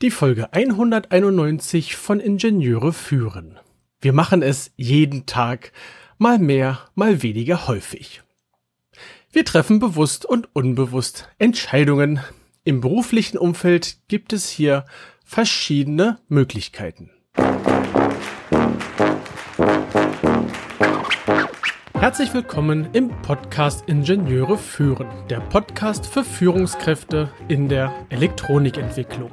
Die Folge 191 von Ingenieure führen. Wir machen es jeden Tag, mal mehr, mal weniger häufig. Wir treffen bewusst und unbewusst Entscheidungen. Im beruflichen Umfeld gibt es hier verschiedene Möglichkeiten. Herzlich willkommen im Podcast Ingenieure führen, der Podcast für Führungskräfte in der Elektronikentwicklung.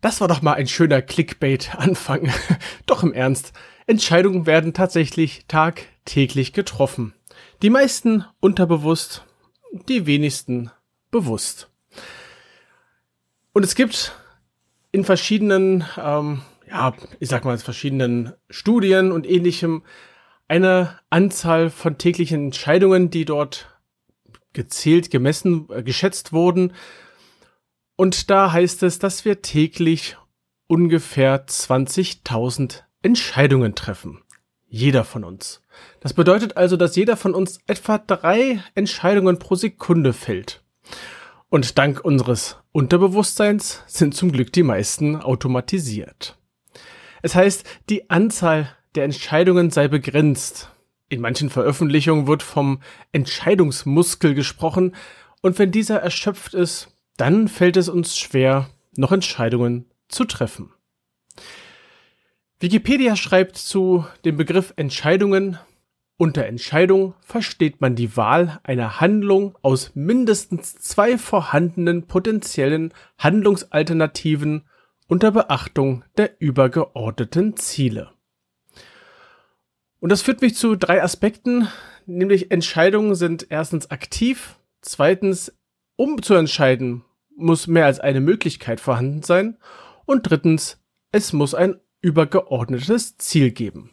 Das war doch mal ein schöner Clickbait-Anfang. doch im Ernst. Entscheidungen werden tatsächlich tagtäglich getroffen. Die meisten unterbewusst, die wenigsten bewusst. Und es gibt in verschiedenen, ähm, ja, ich sag mal, verschiedenen Studien und ähnlichem eine Anzahl von täglichen Entscheidungen, die dort gezählt, gemessen, äh, geschätzt wurden. Und da heißt es, dass wir täglich ungefähr 20.000 Entscheidungen treffen. Jeder von uns. Das bedeutet also, dass jeder von uns etwa drei Entscheidungen pro Sekunde fällt. Und dank unseres Unterbewusstseins sind zum Glück die meisten automatisiert. Es heißt, die Anzahl der Entscheidungen sei begrenzt. In manchen Veröffentlichungen wird vom Entscheidungsmuskel gesprochen und wenn dieser erschöpft ist, dann fällt es uns schwer, noch Entscheidungen zu treffen. Wikipedia schreibt zu dem Begriff Entscheidungen, unter Entscheidung versteht man die Wahl einer Handlung aus mindestens zwei vorhandenen potenziellen Handlungsalternativen unter Beachtung der übergeordneten Ziele. Und das führt mich zu drei Aspekten, nämlich Entscheidungen sind erstens aktiv, zweitens, um zu entscheiden, muss mehr als eine Möglichkeit vorhanden sein und drittens, es muss ein übergeordnetes Ziel geben.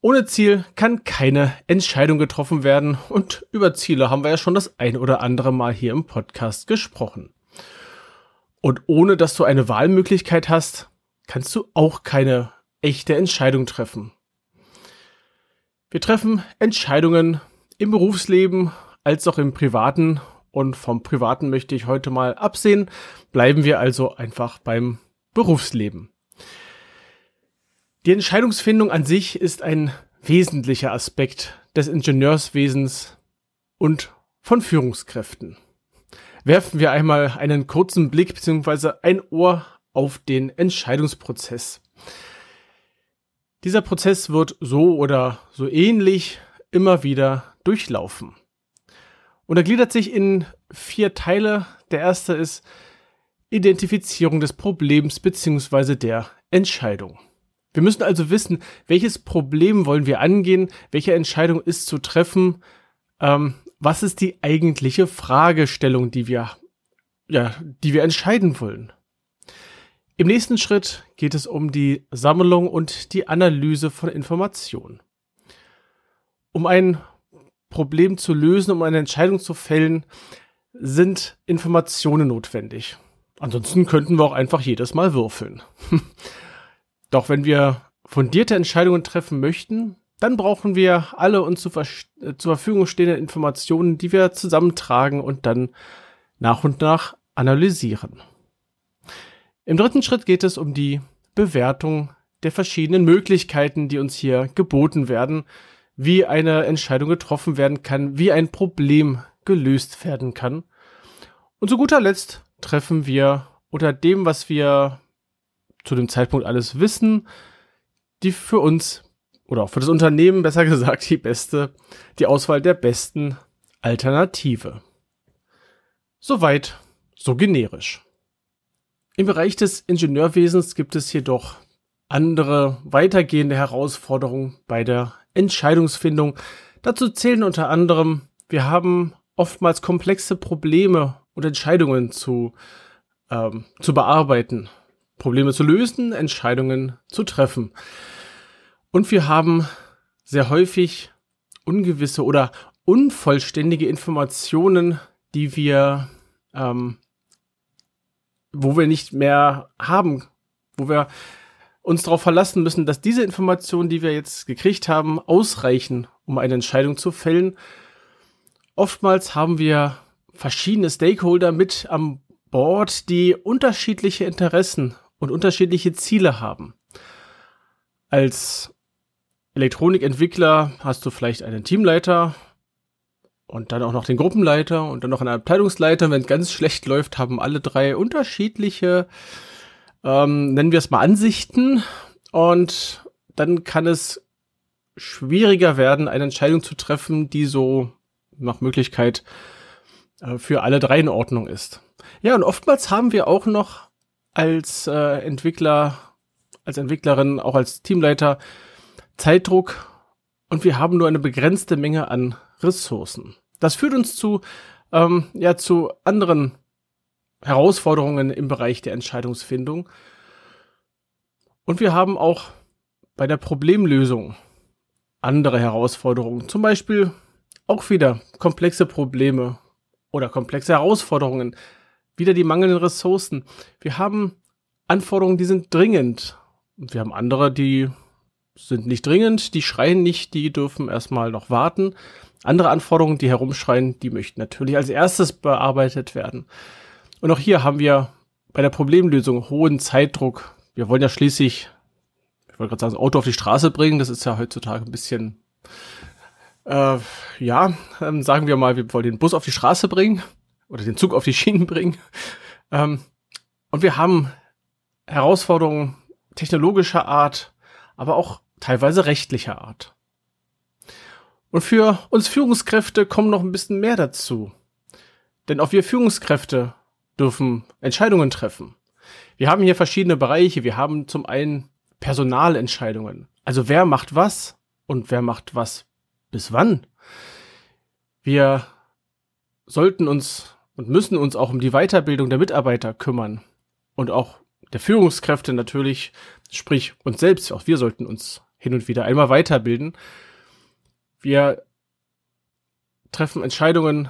Ohne Ziel kann keine Entscheidung getroffen werden und über Ziele haben wir ja schon das ein oder andere Mal hier im Podcast gesprochen. Und ohne dass du eine Wahlmöglichkeit hast, kannst du auch keine echte Entscheidung treffen. Wir treffen Entscheidungen im Berufsleben als auch im Privaten und vom Privaten möchte ich heute mal absehen. Bleiben wir also einfach beim Berufsleben. Die Entscheidungsfindung an sich ist ein wesentlicher Aspekt des Ingenieurswesens und von Führungskräften. Werfen wir einmal einen kurzen Blick bzw. ein Ohr auf den Entscheidungsprozess. Dieser Prozess wird so oder so ähnlich immer wieder durchlaufen. Und er gliedert sich in vier Teile. Der erste ist Identifizierung des Problems bzw. der Entscheidung. Wir müssen also wissen, welches Problem wollen wir angehen, welche Entscheidung ist zu treffen, ähm, was ist die eigentliche Fragestellung, die wir, ja, die wir entscheiden wollen. Im nächsten Schritt geht es um die Sammlung und die Analyse von Informationen. Um ein Problem zu lösen, um eine Entscheidung zu fällen, sind Informationen notwendig. Ansonsten könnten wir auch einfach jedes Mal würfeln. Doch wenn wir fundierte Entscheidungen treffen möchten, dann brauchen wir alle uns zur, äh, zur Verfügung stehenden Informationen, die wir zusammentragen und dann nach und nach analysieren. Im dritten Schritt geht es um die Bewertung der verschiedenen Möglichkeiten, die uns hier geboten werden, wie eine Entscheidung getroffen werden kann, wie ein Problem gelöst werden kann. Und zu guter Letzt treffen wir unter dem, was wir zu dem Zeitpunkt alles wissen, die für uns oder auch für das Unternehmen besser gesagt die beste, die Auswahl der besten Alternative. Soweit, so generisch. Im Bereich des Ingenieurwesens gibt es jedoch andere weitergehende Herausforderungen bei der Entscheidungsfindung. Dazu zählen unter anderem, wir haben oftmals komplexe Probleme und Entscheidungen zu, ähm, zu bearbeiten. Probleme zu lösen, Entscheidungen zu treffen. Und wir haben sehr häufig ungewisse oder unvollständige Informationen, die wir, ähm, wo wir nicht mehr haben, wo wir uns darauf verlassen müssen, dass diese Informationen, die wir jetzt gekriegt haben, ausreichen, um eine Entscheidung zu fällen. Oftmals haben wir verschiedene Stakeholder mit am Board, die unterschiedliche Interessen und unterschiedliche Ziele haben. Als Elektronikentwickler hast du vielleicht einen Teamleiter und dann auch noch den Gruppenleiter und dann noch einen Abteilungsleiter. Wenn es ganz schlecht läuft, haben alle drei unterschiedliche, ähm, nennen wir es mal Ansichten. Und dann kann es schwieriger werden, eine Entscheidung zu treffen, die so nach Möglichkeit äh, für alle drei in Ordnung ist. Ja, und oftmals haben wir auch noch als äh, Entwickler, als Entwicklerin, auch als Teamleiter Zeitdruck und wir haben nur eine begrenzte Menge an Ressourcen. Das führt uns zu, ähm, ja, zu anderen Herausforderungen im Bereich der Entscheidungsfindung. Und wir haben auch bei der Problemlösung andere Herausforderungen. Zum Beispiel auch wieder komplexe Probleme oder komplexe Herausforderungen. Wieder die mangelnden Ressourcen. Wir haben Anforderungen, die sind dringend. Und wir haben andere, die sind nicht dringend, die schreien nicht, die dürfen erstmal noch warten. Andere Anforderungen, die herumschreien, die möchten natürlich als erstes bearbeitet werden. Und auch hier haben wir bei der Problemlösung hohen Zeitdruck. Wir wollen ja schließlich, ich wollte gerade sagen, das Auto auf die Straße bringen. Das ist ja heutzutage ein bisschen, äh, ja, ähm, sagen wir mal, wir wollen den Bus auf die Straße bringen oder den Zug auf die Schienen bringen. Ähm, und wir haben Herausforderungen technologischer Art, aber auch teilweise rechtlicher Art. Und für uns Führungskräfte kommen noch ein bisschen mehr dazu. Denn auch wir Führungskräfte dürfen Entscheidungen treffen. Wir haben hier verschiedene Bereiche. Wir haben zum einen Personalentscheidungen. Also wer macht was und wer macht was bis wann. Wir sollten uns und müssen uns auch um die Weiterbildung der Mitarbeiter kümmern und auch der Führungskräfte natürlich, sprich uns selbst, auch wir sollten uns hin und wieder einmal weiterbilden. Wir treffen Entscheidungen,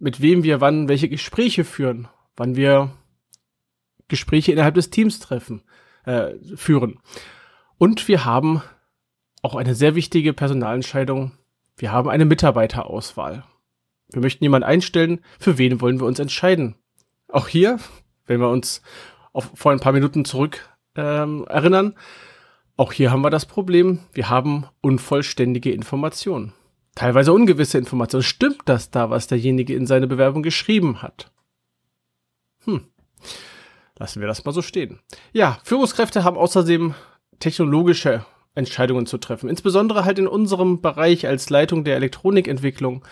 mit wem wir wann welche Gespräche führen, wann wir Gespräche innerhalb des Teams treffen, äh, führen. Und wir haben auch eine sehr wichtige Personalentscheidung. Wir haben eine Mitarbeiterauswahl. Wir möchten jemanden einstellen, für wen wollen wir uns entscheiden. Auch hier, wenn wir uns auf, vor ein paar Minuten zurück ähm, erinnern, auch hier haben wir das Problem, wir haben unvollständige Informationen. Teilweise ungewisse Informationen. Stimmt das da, was derjenige in seine Bewerbung geschrieben hat? Hm. Lassen wir das mal so stehen. Ja, Führungskräfte haben außerdem technologische Entscheidungen zu treffen. Insbesondere halt in unserem Bereich als Leitung der Elektronikentwicklung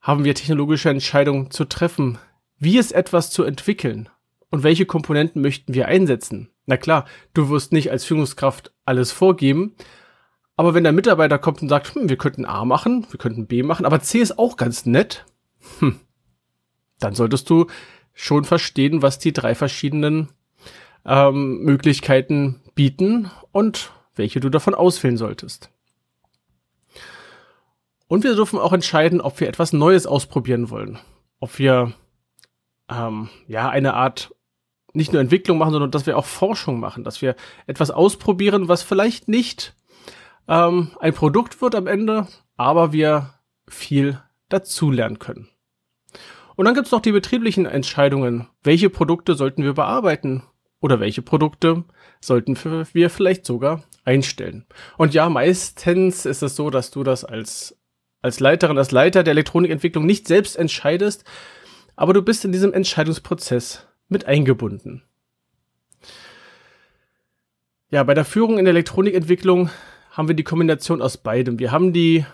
haben wir technologische Entscheidungen zu treffen. Wie ist etwas zu entwickeln? Und welche Komponenten möchten wir einsetzen? Na klar, du wirst nicht als Führungskraft alles vorgeben, aber wenn der Mitarbeiter kommt und sagt, hm, wir könnten A machen, wir könnten B machen, aber C ist auch ganz nett, hm, dann solltest du schon verstehen, was die drei verschiedenen ähm, Möglichkeiten bieten und welche du davon auswählen solltest. Und wir dürfen auch entscheiden, ob wir etwas Neues ausprobieren wollen. Ob wir ähm, ja eine Art nicht nur Entwicklung machen, sondern dass wir auch Forschung machen, dass wir etwas ausprobieren, was vielleicht nicht ähm, ein Produkt wird am Ende, aber wir viel dazulernen können. Und dann gibt's noch die betrieblichen Entscheidungen. Welche Produkte sollten wir bearbeiten? Oder welche Produkte sollten wir vielleicht sogar einstellen? Und ja, meistens ist es so, dass du das als, als Leiterin, als Leiter der Elektronikentwicklung nicht selbst entscheidest, aber du bist in diesem Entscheidungsprozess mit eingebunden. Ja, bei der Führung in der Elektronikentwicklung haben wir die Kombination aus beidem. Wir haben die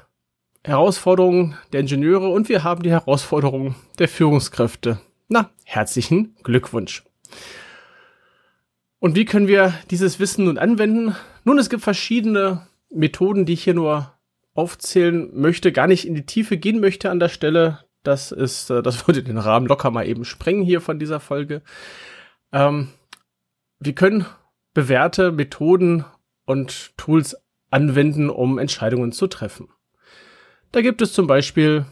Herausforderungen der Ingenieure und wir haben die Herausforderungen der Führungskräfte. Na, herzlichen Glückwunsch. Und wie können wir dieses Wissen nun anwenden? Nun, es gibt verschiedene Methoden, die ich hier nur aufzählen möchte, gar nicht in die Tiefe gehen möchte an der Stelle. Das ist, äh, das würde den Rahmen locker mal eben sprengen hier von dieser Folge. Ähm, wir können bewährte Methoden und Tools anwenden, um Entscheidungen zu treffen. Da gibt es zum Beispiel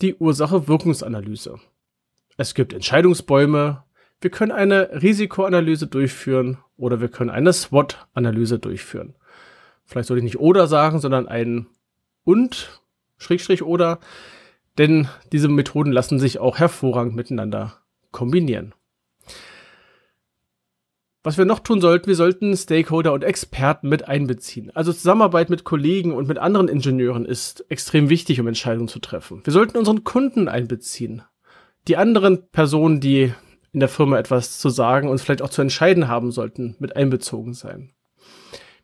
die Ursache-Wirkungsanalyse. Es gibt Entscheidungsbäume, wir können eine Risikoanalyse durchführen oder wir können eine SWOT-Analyse durchführen. Vielleicht sollte ich nicht oder sagen, sondern ein und, Schrägstrich oder, denn diese Methoden lassen sich auch hervorragend miteinander kombinieren. Was wir noch tun sollten, wir sollten Stakeholder und Experten mit einbeziehen. Also Zusammenarbeit mit Kollegen und mit anderen Ingenieuren ist extrem wichtig, um Entscheidungen zu treffen. Wir sollten unseren Kunden einbeziehen. Die anderen Personen, die in der Firma etwas zu sagen und vielleicht auch zu entscheiden haben sollten, mit einbezogen sein.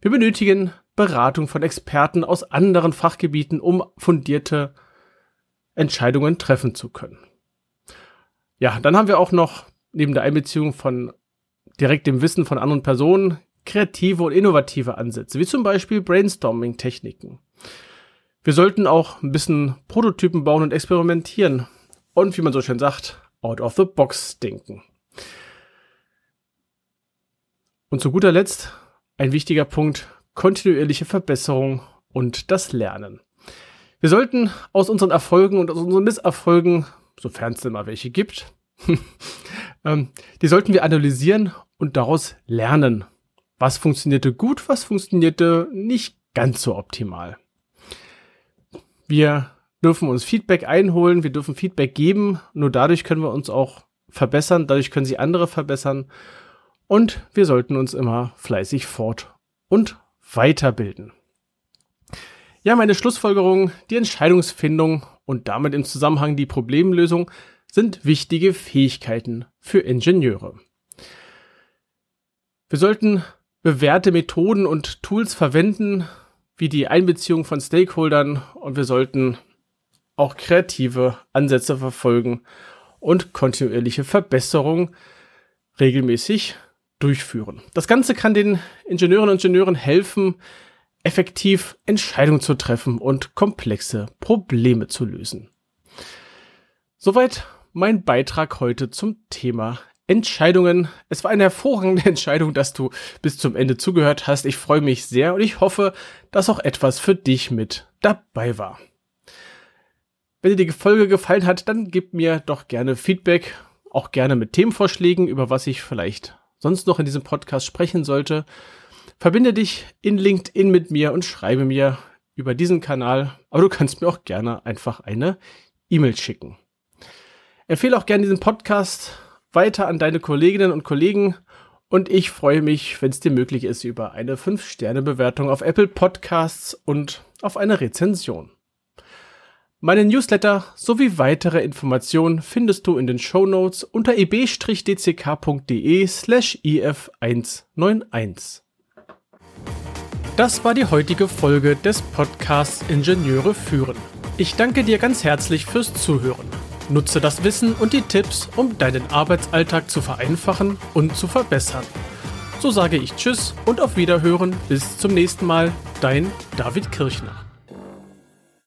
Wir benötigen Beratung von Experten aus anderen Fachgebieten, um fundierte Entscheidungen treffen zu können. Ja, dann haben wir auch noch neben der Einbeziehung von direkt dem Wissen von anderen Personen kreative und innovative Ansätze, wie zum Beispiel Brainstorming-Techniken. Wir sollten auch ein bisschen Prototypen bauen und experimentieren und, wie man so schön sagt, out of the box denken. Und zu guter Letzt ein wichtiger Punkt, kontinuierliche Verbesserung und das Lernen. Wir sollten aus unseren Erfolgen und aus unseren Misserfolgen, sofern es denn mal welche gibt, ähm, die sollten wir analysieren und daraus lernen. Was funktionierte gut, was funktionierte nicht ganz so optimal. Wir dürfen uns Feedback einholen, wir dürfen Feedback geben, nur dadurch können wir uns auch verbessern, dadurch können sie andere verbessern und wir sollten uns immer fleißig fort und weiterbilden. Ja, meine Schlussfolgerung, die Entscheidungsfindung und damit im Zusammenhang die Problemlösung sind wichtige Fähigkeiten für Ingenieure. Wir sollten bewährte Methoden und Tools verwenden, wie die Einbeziehung von Stakeholdern und wir sollten auch kreative Ansätze verfolgen und kontinuierliche Verbesserungen regelmäßig durchführen. Das Ganze kann den Ingenieuren und Ingenieuren helfen, effektiv Entscheidungen zu treffen und komplexe Probleme zu lösen. Soweit mein Beitrag heute zum Thema Entscheidungen. Es war eine hervorragende Entscheidung, dass du bis zum Ende zugehört hast. Ich freue mich sehr und ich hoffe, dass auch etwas für dich mit dabei war. Wenn dir die Folge gefallen hat, dann gib mir doch gerne Feedback, auch gerne mit Themenvorschlägen, über was ich vielleicht sonst noch in diesem Podcast sprechen sollte. Verbinde dich in LinkedIn mit mir und schreibe mir über diesen Kanal, aber du kannst mir auch gerne einfach eine E-Mail schicken. Empfehle auch gerne diesen Podcast weiter an deine Kolleginnen und Kollegen und ich freue mich, wenn es dir möglich ist, über eine 5-Sterne-Bewertung auf Apple Podcasts und auf eine Rezension. Meine Newsletter sowie weitere Informationen findest du in den Show Notes unter eb-dck.de slash if191. Das war die heutige Folge des Podcasts Ingenieure führen. Ich danke dir ganz herzlich fürs Zuhören. Nutze das Wissen und die Tipps, um deinen Arbeitsalltag zu vereinfachen und zu verbessern. So sage ich Tschüss und auf Wiederhören. Bis zum nächsten Mal. Dein David Kirchner.